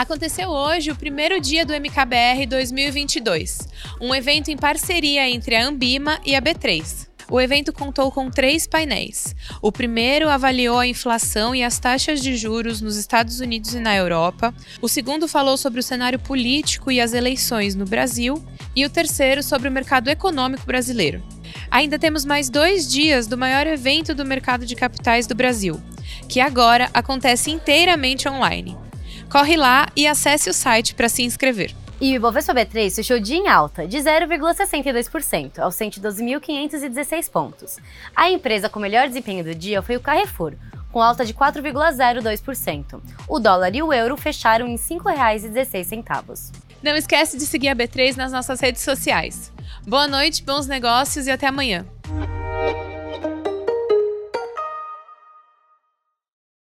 Aconteceu hoje o primeiro dia do MKBR 2022, um evento em parceria entre a Ambima e a B3. O evento contou com três painéis. O primeiro avaliou a inflação e as taxas de juros nos Estados Unidos e na Europa. O segundo falou sobre o cenário político e as eleições no Brasil. E o terceiro sobre o mercado econômico brasileiro. Ainda temos mais dois dias do maior evento do mercado de capitais do Brasil, que agora acontece inteiramente online. Corre lá e acesse o site para se inscrever. E o Ibovespa B3 fechou dia em alta, de 0,62%, aos 112.516 pontos. A empresa com melhor desempenho do dia foi o Carrefour, com alta de 4,02%. O dólar e o euro fecharam em R$ 5,16. Não esquece de seguir a B3 nas nossas redes sociais. Boa noite, bons negócios e até amanhã.